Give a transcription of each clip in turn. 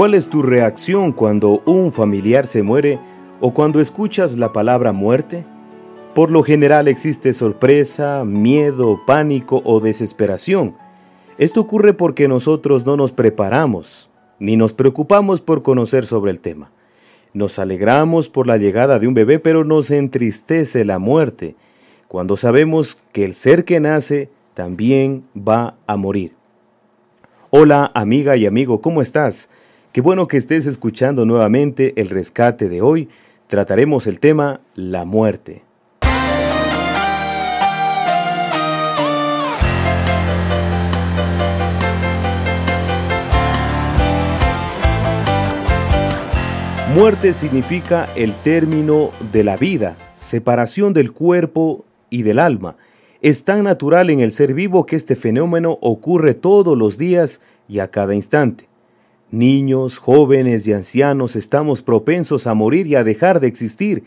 ¿Cuál es tu reacción cuando un familiar se muere o cuando escuchas la palabra muerte? Por lo general existe sorpresa, miedo, pánico o desesperación. Esto ocurre porque nosotros no nos preparamos ni nos preocupamos por conocer sobre el tema. Nos alegramos por la llegada de un bebé, pero nos entristece la muerte, cuando sabemos que el ser que nace también va a morir. Hola amiga y amigo, ¿cómo estás? Qué bueno que estés escuchando nuevamente el rescate de hoy. Trataremos el tema la muerte. Muerte significa el término de la vida, separación del cuerpo y del alma. Es tan natural en el ser vivo que este fenómeno ocurre todos los días y a cada instante. Niños, jóvenes y ancianos estamos propensos a morir y a dejar de existir.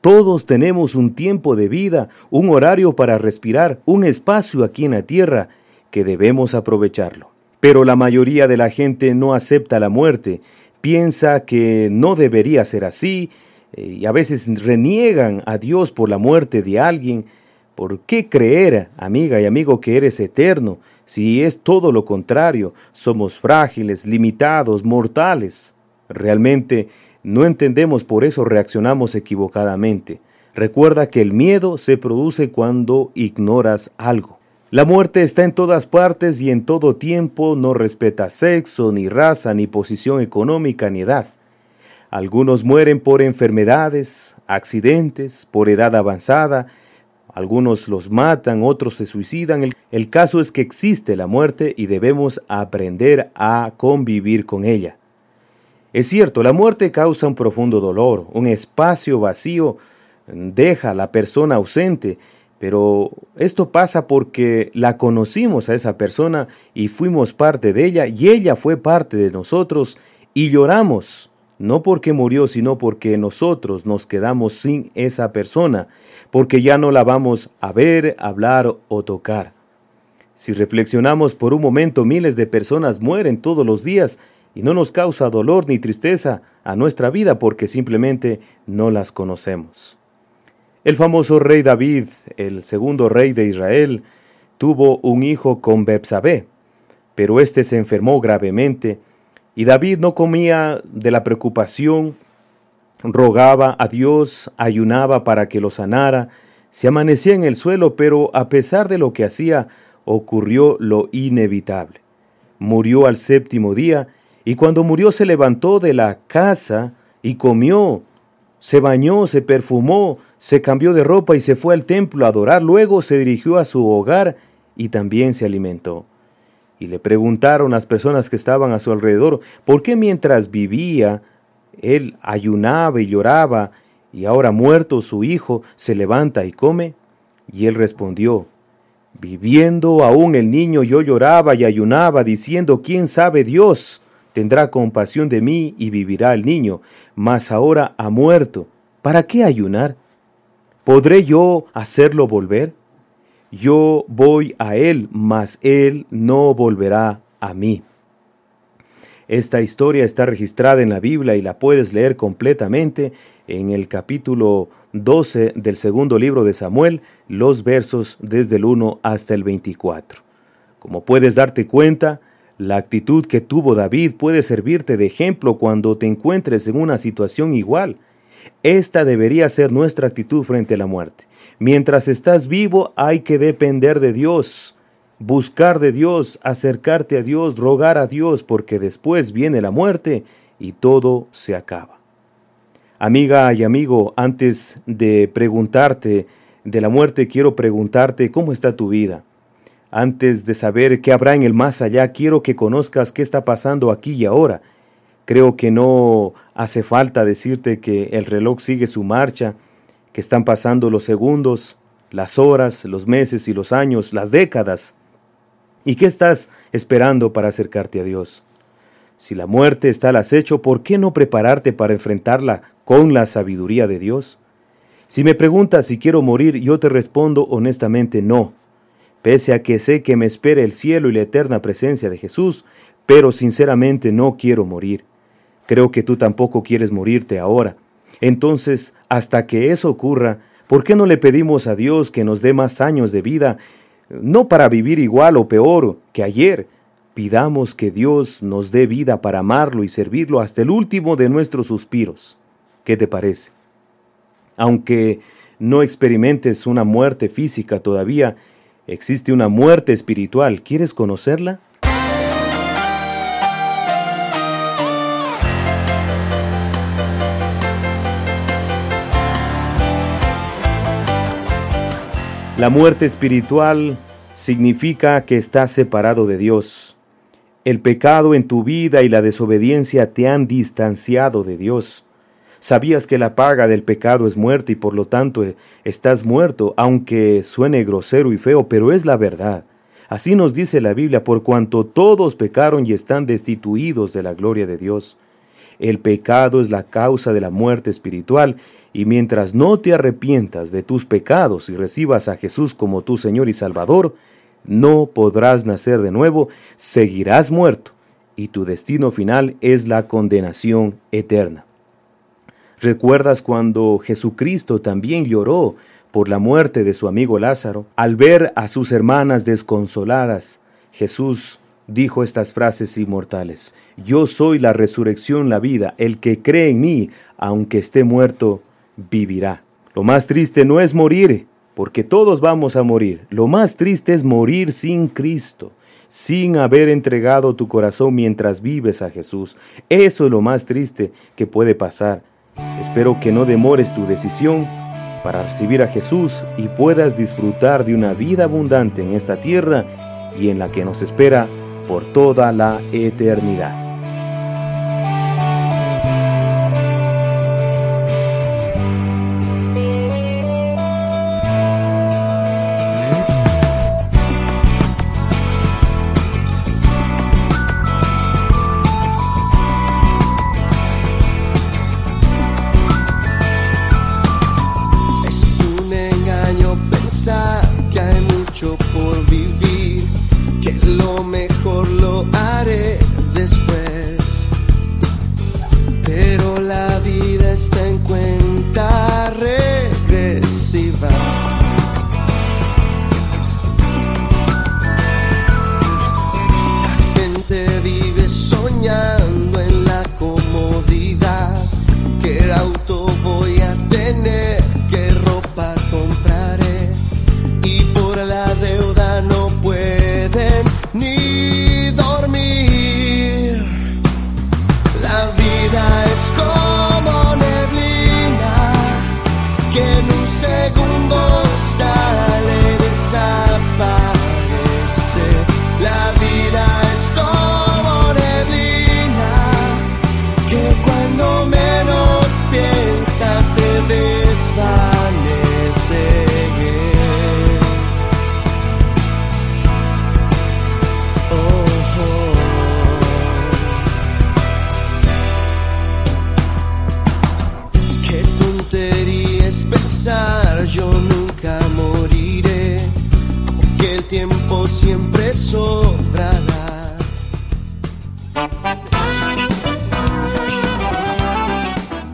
Todos tenemos un tiempo de vida, un horario para respirar, un espacio aquí en la tierra que debemos aprovecharlo. Pero la mayoría de la gente no acepta la muerte, piensa que no debería ser así, eh, y a veces reniegan a Dios por la muerte de alguien. ¿Por qué creer, amiga y amigo, que eres eterno? Si es todo lo contrario, somos frágiles, limitados, mortales. Realmente no entendemos, por eso reaccionamos equivocadamente. Recuerda que el miedo se produce cuando ignoras algo. La muerte está en todas partes y en todo tiempo, no respeta sexo, ni raza, ni posición económica, ni edad. Algunos mueren por enfermedades, accidentes, por edad avanzada, algunos los matan, otros se suicidan. El, caso es que existe la muerte y debemos aprender a convivir con ella. Es cierto, la muerte causa un profundo dolor, un espacio vacío, deja a la persona ausente, pero esto pasa porque la conocimos a esa persona y fuimos parte de ella y ella fue parte de nosotros y lloramos no porque murió, sino porque nosotros nos quedamos sin esa persona, porque ya no la vamos a ver, hablar o tocar. Si reflexionamos por un momento, miles de personas mueren todos los días y no nos causa dolor ni tristeza a nuestra vida porque simplemente no las conocemos. El famoso rey David, el segundo rey de Israel, tuvo un hijo con Bepsabé, pero éste se enfermó gravemente y David no comía de la preocupación, rogaba a Dios, ayunaba para que lo sanara, se amanecía en el suelo, pero a pesar de lo que hacía, ocurrió lo inevitable. Murió al séptimo día, y cuando murió se levantó de la casa y comió, se bañó, se perfumó, se cambió de ropa y se fue al templo a adorar, luego se dirigió a su hogar y también se alimentó. Y le preguntaron las personas que estaban a su alrededor, ¿por qué mientras vivía él ayunaba y lloraba, y ahora muerto su hijo se levanta y come? Y él respondió, Viviendo aún el niño yo lloraba y ayunaba, diciendo, ¿quién sabe Dios? Tendrá compasión de mí y vivirá el niño, mas ahora ha muerto. ¿Para qué ayunar? ¿Podré yo hacerlo volver? Yo voy a Él, mas Él no volverá a mí. Esta historia está registrada en la Biblia y la puedes leer completamente en el capítulo 12 del segundo libro de Samuel, los versos desde el 1 hasta el 24. Como puedes darte cuenta, la actitud que tuvo David puede servirte de ejemplo cuando te encuentres en una situación igual. Esta debería ser nuestra actitud frente a la muerte. Mientras estás vivo hay que depender de Dios, buscar de Dios, acercarte a Dios, rogar a Dios, porque después viene la muerte y todo se acaba. Amiga y amigo, antes de preguntarte de la muerte, quiero preguntarte cómo está tu vida. Antes de saber qué habrá en el más allá, quiero que conozcas qué está pasando aquí y ahora. Creo que no hace falta decirte que el reloj sigue su marcha, que están pasando los segundos, las horas, los meses y los años, las décadas. ¿Y qué estás esperando para acercarte a Dios? Si la muerte está al acecho, ¿por qué no prepararte para enfrentarla con la sabiduría de Dios? Si me preguntas si quiero morir, yo te respondo honestamente no, pese a que sé que me espera el cielo y la eterna presencia de Jesús, pero sinceramente no quiero morir. Creo que tú tampoco quieres morirte ahora. Entonces, hasta que eso ocurra, ¿por qué no le pedimos a Dios que nos dé más años de vida, no para vivir igual o peor que ayer, Pidamos que Dios nos dé vida para amarlo y servirlo hasta el último de nuestros suspiros. ¿Qué te parece? Aunque no experimentes una muerte física todavía, existe una muerte espiritual. ¿Quieres conocerla? La muerte espiritual significa que estás separado de Dios. El pecado en tu vida y la desobediencia te han distanciado de Dios. Sabías que la paga del pecado es muerte y por lo tanto estás muerto, aunque suene grosero y feo, pero es la verdad. Así nos dice la Biblia, por cuanto todos pecaron y están destituidos de la gloria de Dios. El pecado es la causa de la muerte espiritual, y mientras no te arrepientas de tus pecados y recibas a Jesús como tu Señor y Salvador, no podrás nacer de nuevo, seguirás muerto, y tu destino final es la condenación eterna. ¿Recuerdas cuando Jesucristo también lloró por la muerte de su amigo Lázaro? Al ver a sus hermanas desconsoladas, Jesús dijo estas frases inmortales. Yo soy la resurrección, la vida. El que cree en mí, aunque esté muerto, vivirá. Lo más triste no es morir, porque todos vamos a morir. Lo más triste es morir sin Cristo, sin haber entregado tu corazón mientras vives a Jesús. Eso es lo más triste que puede pasar. Espero que no demores tu decisión para recibir a Jesús y puedas disfrutar de una vida abundante en esta tierra y en la que nos espera por toda la eternidad. que el auto.